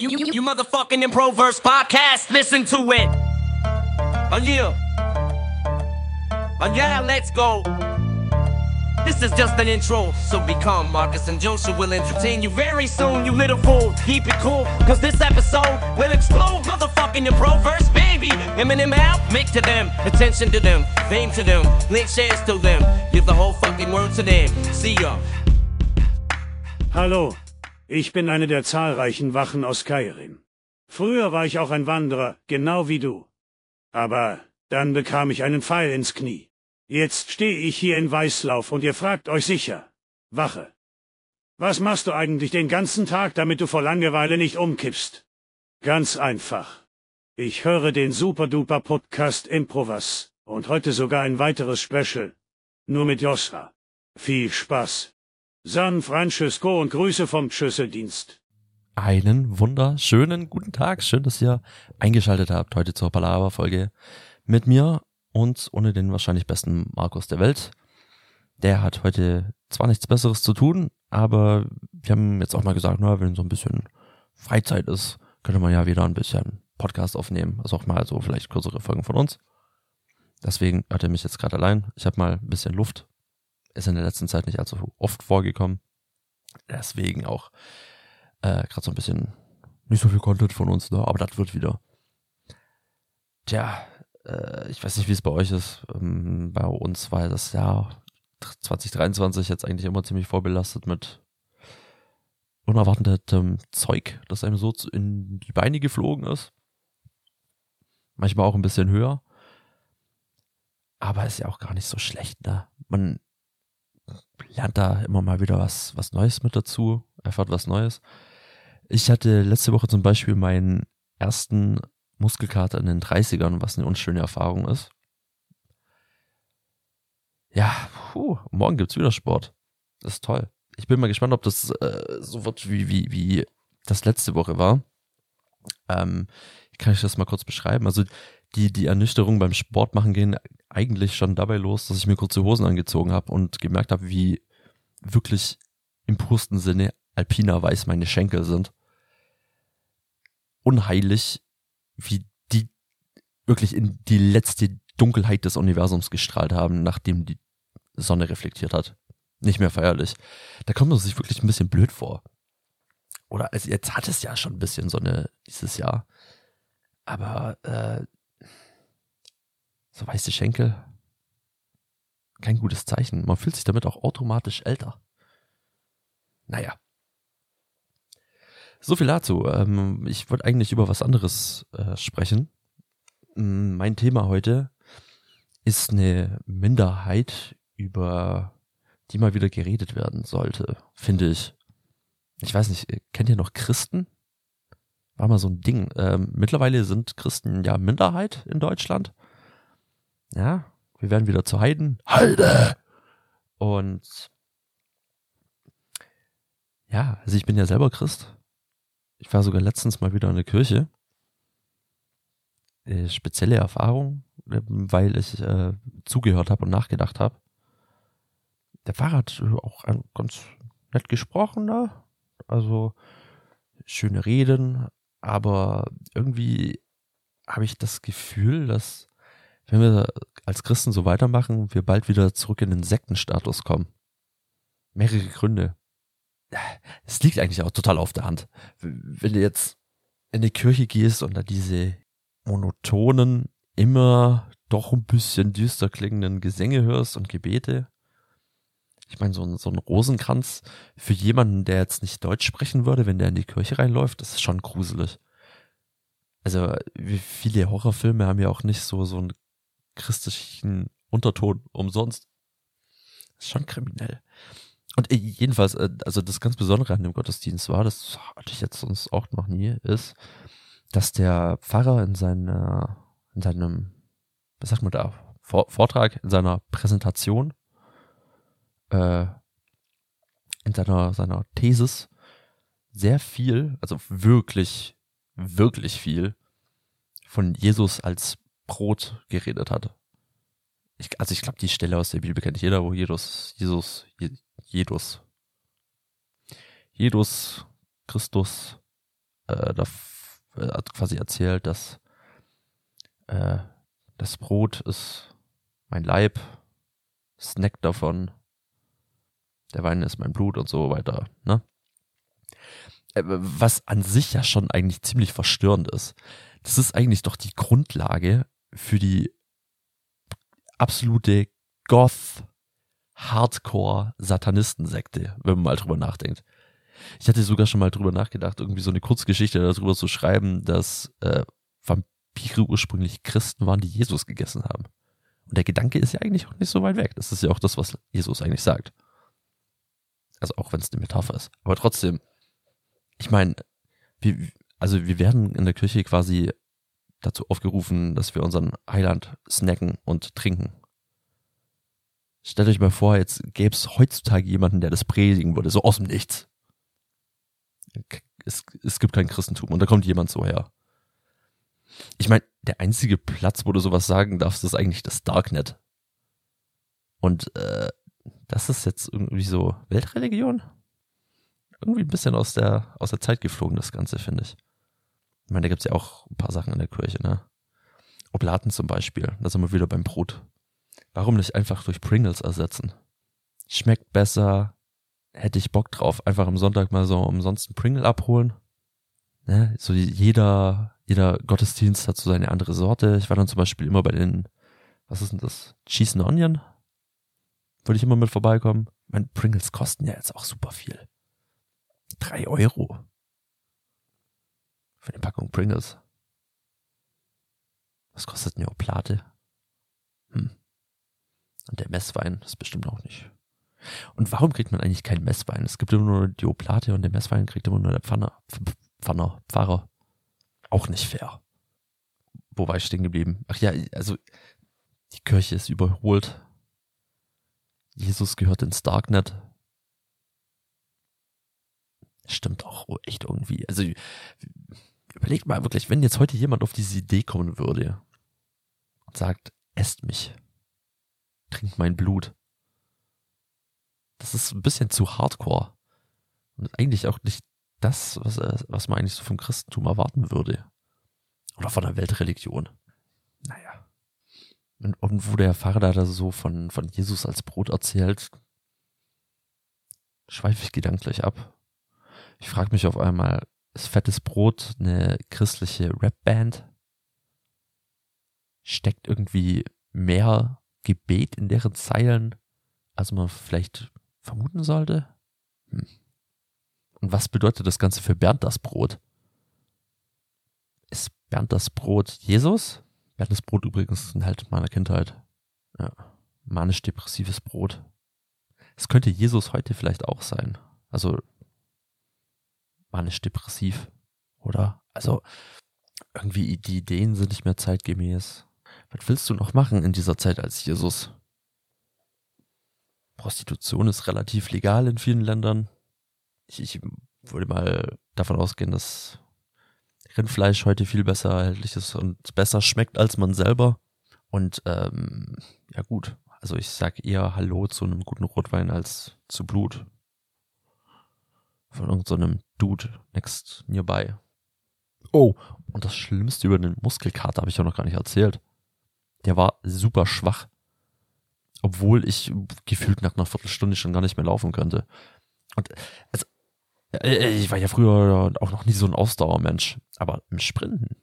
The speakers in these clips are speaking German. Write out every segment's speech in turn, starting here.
You, you, you motherfucking Improverse podcast, listen to it. Oh yeah. Oh yeah, let's go. This is just an intro, so be calm, Marcus and Joshua will entertain you very soon, you little fool. Keep it cool, cause this episode will explode motherfucking Improverse, baby. Eminem out, make to them, attention to them, fame to them, link shares to them, give the whole fucking word to them. See ya. Hallo, ich bin eine der zahlreichen Wachen aus Kairin. Früher war ich auch ein Wanderer, genau wie du. Aber dann bekam ich einen Pfeil ins Knie. Jetzt stehe ich hier in Weißlauf und ihr fragt euch sicher, Wache, was machst du eigentlich den ganzen Tag, damit du vor Langeweile nicht umkippst? Ganz einfach. Ich höre den Super-Duper Podcast Improvas und heute sogar ein weiteres Special. Nur mit Josra. Viel Spaß. San Francisco und Grüße vom Schlüsseldienst. Einen wunderschönen guten Tag. Schön, dass ihr eingeschaltet habt heute zur Palaver-Folge mit mir und ohne den wahrscheinlich besten Markus der Welt. Der hat heute zwar nichts Besseres zu tun, aber wir haben jetzt auch mal gesagt, na, wenn so ein bisschen Freizeit ist, könnte man ja wieder ein bisschen Podcast aufnehmen. Also auch mal so vielleicht kürzere Folgen von uns. Deswegen hat er mich jetzt gerade allein. Ich habe mal ein bisschen Luft ist in der letzten Zeit nicht allzu oft vorgekommen. Deswegen auch äh, gerade so ein bisschen nicht so viel Content von uns, ne? aber das wird wieder. Tja, äh, ich weiß nicht, wie es bei euch ist. Ähm, bei uns war das Jahr 2023 jetzt eigentlich immer ziemlich vorbelastet mit unerwartetem Zeug, das einem so in die Beine geflogen ist. Manchmal auch ein bisschen höher. Aber ist ja auch gar nicht so schlecht, ne? Man lernt da immer mal wieder was, was Neues mit dazu, erfahrt was Neues. Ich hatte letzte Woche zum Beispiel meinen ersten Muskelkater in den 30ern, was eine unschöne Erfahrung ist. Ja, puh, morgen gibt's wieder Sport. Das ist toll. Ich bin mal gespannt, ob das äh, so wird, wie, wie, wie das letzte Woche war. Ähm, kann ich das mal kurz beschreiben? Also die, die Ernüchterung beim Sport machen gehen eigentlich schon dabei los, dass ich mir kurze Hosen angezogen habe und gemerkt habe, wie wirklich im pursten Sinne alpiner weiß meine Schenkel sind. Unheilig, wie die wirklich in die letzte Dunkelheit des Universums gestrahlt haben, nachdem die Sonne reflektiert hat. Nicht mehr feierlich. Da kommt man sich wirklich ein bisschen blöd vor. Oder also jetzt hat es ja schon ein bisschen Sonne dieses Jahr. Aber äh, so weiße Schenkel. Kein gutes Zeichen. Man fühlt sich damit auch automatisch älter. Naja. So viel dazu. Ähm, ich wollte eigentlich über was anderes äh, sprechen. Mm, mein Thema heute ist eine Minderheit, über die mal wieder geredet werden sollte, finde ich. Ich weiß nicht, kennt ihr noch Christen? War mal so ein Ding. Ähm, mittlerweile sind Christen ja Minderheit in Deutschland. Ja, wir werden wieder zu Heiden. Heide! Und ja, also ich bin ja selber Christ. Ich war sogar letztens mal wieder in der Kirche. Äh, spezielle Erfahrung, äh, weil ich äh, zugehört habe und nachgedacht habe. Der Pfarrer hat auch ganz nett gesprochen, ne? Also schöne Reden, aber irgendwie habe ich das Gefühl, dass wenn wir als Christen so weitermachen, wir bald wieder zurück in den Sektenstatus kommen. Mehrere Gründe. Es liegt eigentlich auch total auf der Hand. Wenn du jetzt in die Kirche gehst und da diese monotonen, immer doch ein bisschen düster klingenden Gesänge hörst und Gebete. Ich meine, so ein, so ein Rosenkranz für jemanden, der jetzt nicht Deutsch sprechen würde, wenn der in die Kirche reinläuft, das ist schon gruselig. Also, wie viele Horrorfilme haben ja auch nicht so, so ein christlichen Unterton umsonst. Das ist schon kriminell. Und äh, jedenfalls, äh, also das ganz Besondere an dem Gottesdienst war, das hatte ich jetzt sonst auch noch nie, ist, dass der Pfarrer in seiner, in seinem, was sagt man da, Vortrag, in seiner Präsentation, äh, in seiner, seiner Thesis sehr viel, also wirklich, wirklich viel von Jesus als Brot geredet hat. Ich, also ich glaube, die Stelle aus der Bibel kennt jeder, wo Jesus, Jesus, Jesus, Jesus Christus äh, da äh, quasi erzählt, dass äh, das Brot ist mein Leib, Snack davon, der Wein ist mein Blut und so weiter, ne? Äh, was an sich ja schon eigentlich ziemlich verstörend ist. Das ist eigentlich doch die Grundlage für die absolute Goth Hardcore Satanistensekte, wenn man mal drüber nachdenkt. Ich hatte sogar schon mal drüber nachgedacht, irgendwie so eine Kurzgeschichte darüber zu schreiben, dass äh, Vampire ursprünglich Christen waren, die Jesus gegessen haben. Und der Gedanke ist ja eigentlich auch nicht so weit weg. Das ist ja auch das, was Jesus eigentlich sagt. Also auch wenn es eine Metapher ist. Aber trotzdem, ich meine, wir, also wir werden in der Kirche quasi dazu aufgerufen, dass wir unseren Heiland snacken und trinken. Stellt euch mal vor, jetzt gäbe es heutzutage jemanden, der das predigen würde, so aus dem Nichts. Es, es gibt kein Christentum und da kommt jemand so her. Ich meine, der einzige Platz, wo du sowas sagen darfst, ist eigentlich das Darknet. Und äh, das ist jetzt irgendwie so Weltreligion? Irgendwie ein bisschen aus der, aus der Zeit geflogen, das Ganze, finde ich. Ich meine, da gibt's ja auch ein paar Sachen in der Kirche, ne? Oblaten zum Beispiel, da sind wir wieder beim Brot. Warum nicht einfach durch Pringles ersetzen? Schmeckt besser, hätte ich Bock drauf, einfach am Sonntag mal so umsonst ein Pringle abholen. Ne? So jeder, jeder Gottesdienst hat so seine andere Sorte. Ich war dann zum Beispiel immer bei den, was ist denn das? Cheese and Onion? Würde ich immer mit vorbeikommen. Meine Pringles kosten ja jetzt auch super viel. Drei Euro. Für eine Packung Pringles. Was kostet eine Oplate? Hm. Und der Messwein ist bestimmt auch nicht. Und warum kriegt man eigentlich keinen Messwein? Es gibt immer nur die Oplate und den Messwein kriegt immer nur der Pfanner. Pfanner, Pfarrer. Auch nicht fair. Wo war ich stehen geblieben? Ach ja, also die Kirche ist überholt. Jesus gehört ins Darknet. Stimmt auch echt irgendwie. Also überlegt mal wirklich, wenn jetzt heute jemand auf diese Idee kommen würde und sagt, esst mich, trinkt mein Blut. Das ist ein bisschen zu hardcore. Und eigentlich auch nicht das, was, was man eigentlich so vom Christentum erwarten würde. Oder von der Weltreligion. Naja. Und, und wo der Pfarrer da so von, von Jesus als Brot erzählt, schweife ich gedanklich ab. Ich frage mich auf einmal, Fettes Brot eine christliche Rapband? Steckt irgendwie mehr Gebet in deren Zeilen, als man vielleicht vermuten sollte? Hm. Und was bedeutet das Ganze für Bernd das Brot? Ist Bernd das Brot Jesus? Bernd das Brot übrigens ein Held meiner Kindheit. Ja. Manisch-depressives Brot. Es könnte Jesus heute vielleicht auch sein. Also manisch-depressiv, oder? Also irgendwie die Ideen sind nicht mehr zeitgemäß. Was willst du noch machen in dieser Zeit als Jesus? Prostitution ist relativ legal in vielen Ländern. Ich, ich würde mal davon ausgehen, dass Rindfleisch heute viel besser erhältlich ist und besser schmeckt als man selber. Und ähm, ja gut, also ich sag eher Hallo zu einem guten Rotwein als zu Blut. Von irgendeinem so Dude next nearby. Oh, und das Schlimmste über den Muskelkater habe ich ja noch gar nicht erzählt. Der war super schwach. Obwohl ich gefühlt nach einer Viertelstunde schon gar nicht mehr laufen könnte. Und also, äh, ich war ja früher auch noch nie so ein Ausdauermensch. Aber im Sprinten,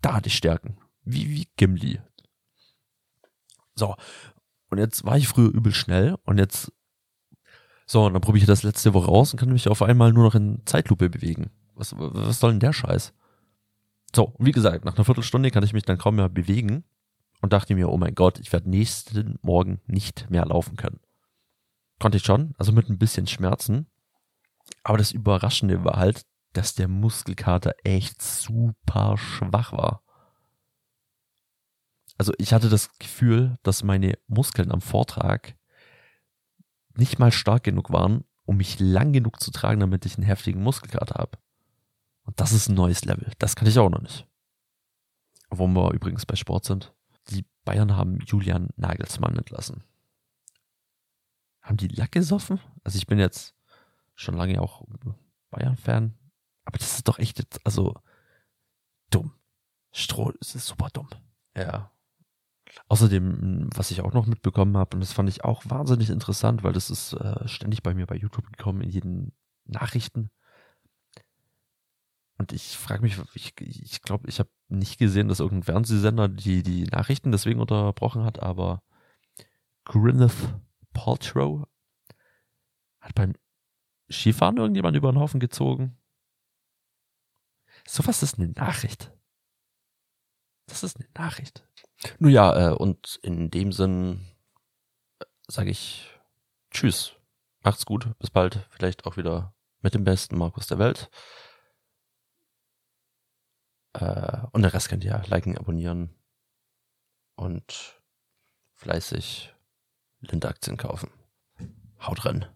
da hatte ich Stärken. Wie, wie Gimli. So. Und jetzt war ich früher übel schnell und jetzt so, und dann probiere ich das letzte Woche raus und kann mich auf einmal nur noch in Zeitlupe bewegen. Was, was soll denn der Scheiß? So, wie gesagt, nach einer Viertelstunde kann ich mich dann kaum mehr bewegen und dachte mir, oh mein Gott, ich werde nächsten Morgen nicht mehr laufen können. Konnte ich schon, also mit ein bisschen Schmerzen. Aber das Überraschende war halt, dass der Muskelkater echt super schwach war. Also ich hatte das Gefühl, dass meine Muskeln am Vortrag nicht mal stark genug waren, um mich lang genug zu tragen, damit ich einen heftigen Muskelkater habe. Und das ist ein neues Level. Das kann ich auch noch nicht. Wo wir übrigens bei Sport sind. Die Bayern haben Julian Nagelsmann entlassen. Haben die Lack gesoffen? Also ich bin jetzt schon lange auch Bayern-Fan, Aber das ist doch echt, also dumm. Stroh, es ist super dumm. Ja. Außerdem, was ich auch noch mitbekommen habe, und das fand ich auch wahnsinnig interessant, weil das ist äh, ständig bei mir bei YouTube gekommen, in jeden Nachrichten. Und ich frage mich, ich glaube, ich, glaub, ich habe nicht gesehen, dass irgendein Fernsehsender die, die Nachrichten deswegen unterbrochen hat, aber Gwyneth Paltrow hat beim Skifahren irgendjemand über den Haufen gezogen. Sowas ist eine Nachricht. Das ist eine Nachricht. Nun ja, äh, und in dem Sinn äh, sage ich Tschüss. Macht's gut. Bis bald. Vielleicht auch wieder mit dem besten Markus der Welt. Äh, und der Rest könnt ihr liken, abonnieren und fleißig Lindaktien kaufen. Haut rein.